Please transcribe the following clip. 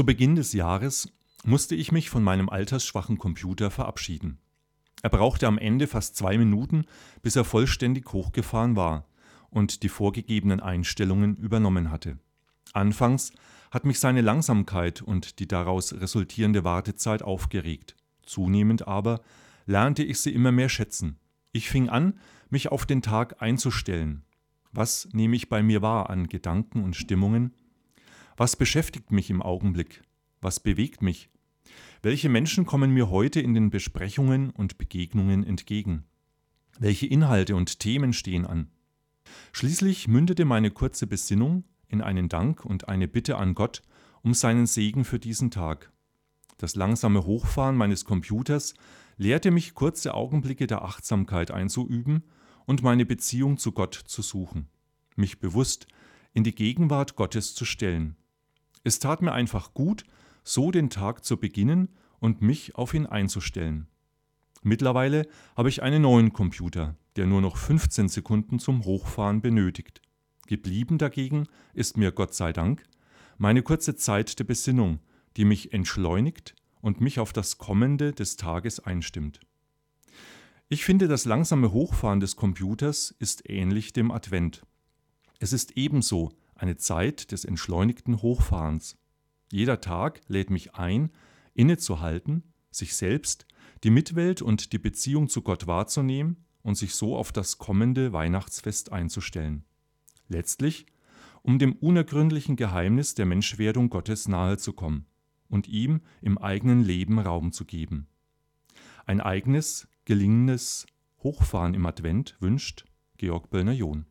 Zu Beginn des Jahres musste ich mich von meinem altersschwachen Computer verabschieden. Er brauchte am Ende fast zwei Minuten, bis er vollständig hochgefahren war und die vorgegebenen Einstellungen übernommen hatte. Anfangs hat mich seine Langsamkeit und die daraus resultierende Wartezeit aufgeregt. Zunehmend aber lernte ich sie immer mehr schätzen. Ich fing an, mich auf den Tag einzustellen. Was nehme ich bei mir wahr an Gedanken und Stimmungen? Was beschäftigt mich im Augenblick? Was bewegt mich? Welche Menschen kommen mir heute in den Besprechungen und Begegnungen entgegen? Welche Inhalte und Themen stehen an? Schließlich mündete meine kurze Besinnung in einen Dank und eine Bitte an Gott um seinen Segen für diesen Tag. Das langsame Hochfahren meines Computers lehrte mich kurze Augenblicke der Achtsamkeit einzuüben und meine Beziehung zu Gott zu suchen, mich bewusst in die Gegenwart Gottes zu stellen. Es tat mir einfach gut, so den Tag zu beginnen und mich auf ihn einzustellen. Mittlerweile habe ich einen neuen Computer, der nur noch 15 Sekunden zum Hochfahren benötigt. Geblieben dagegen ist mir Gott sei Dank meine kurze Zeit der Besinnung, die mich entschleunigt und mich auf das Kommende des Tages einstimmt. Ich finde, das langsame Hochfahren des Computers ist ähnlich dem Advent. Es ist ebenso eine Zeit des entschleunigten Hochfahrens. Jeder Tag lädt mich ein, innezuhalten, sich selbst, die Mitwelt und die Beziehung zu Gott wahrzunehmen und sich so auf das kommende Weihnachtsfest einzustellen. Letztlich, um dem unergründlichen Geheimnis der Menschwerdung Gottes nahe zu kommen und ihm im eigenen Leben Raum zu geben. Ein eigenes, gelingendes Hochfahren im Advent wünscht Georg Böllner-John.